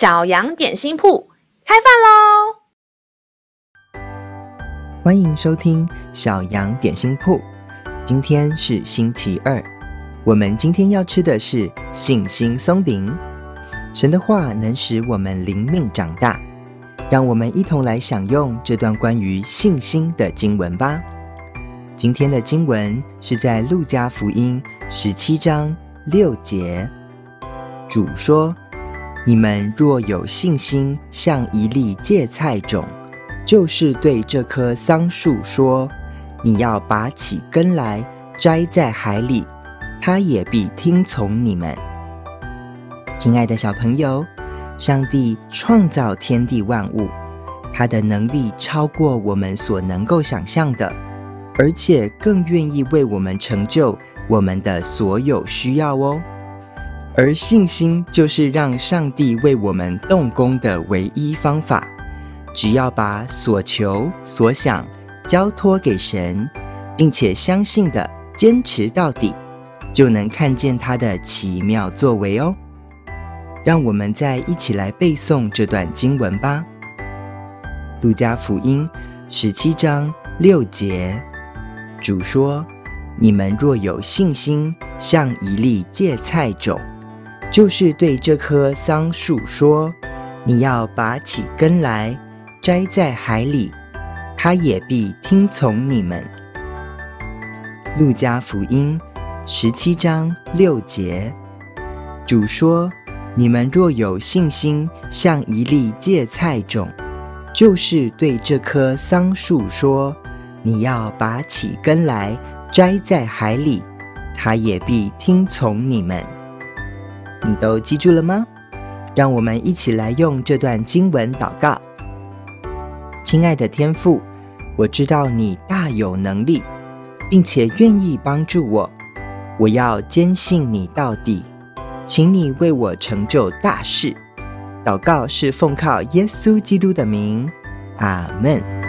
小羊点心铺开饭喽！欢迎收听小羊点心铺。今天是星期二，我们今天要吃的是信心松饼。神的话能使我们灵命长大，让我们一同来享用这段关于信心的经文吧。今天的经文是在路加福音十七章六节。主说：“你们若有信心，像一粒芥菜种，就是对这棵桑树说：‘你要拔起根来，栽在海里’，它也必听从你们。”亲爱的小朋友，上帝创造天地万物，他的能力超过我们所能够想象的，而且更愿意为我们成就我们的所有需要哦。而信心就是让上帝为我们动工的唯一方法。只要把所求所想交托给神，并且相信的坚持到底，就能看见他的奇妙作为哦。让我们再一起来背诵这段经文吧，《路加福音》十七章六节，主说：“你们若有信心，像一粒芥菜种。”就是对这棵桑树说：“你要拔起根来，栽在海里，它也必听从你们。”路加福音十七章六节，主说：“你们若有信心，像一粒芥菜种，就是对这棵桑树说：‘你要拔起根来，栽在海里，它也必听从你们。’”你都记住了吗？让我们一起来用这段经文祷告。亲爱的天父，我知道你大有能力，并且愿意帮助我。我要坚信你到底，请你为我成就大事。祷告是奉靠耶稣基督的名，阿门。